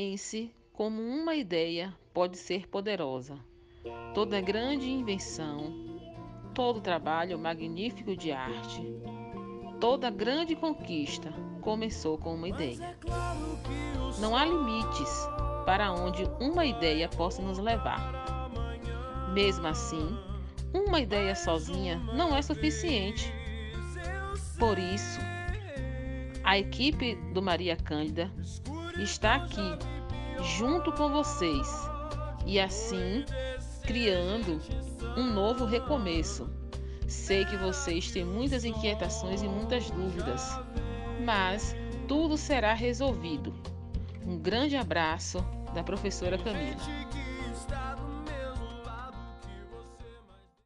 Pense como uma ideia pode ser poderosa. Toda grande invenção, todo trabalho magnífico de arte, toda grande conquista começou com uma ideia. Não há limites para onde uma ideia possa nos levar. Mesmo assim, uma ideia sozinha não é suficiente. Por isso, a equipe do Maria Cândida está aqui junto com vocês e assim criando um novo recomeço. Sei que vocês têm muitas inquietações e muitas dúvidas, mas tudo será resolvido. Um grande abraço da professora Camila.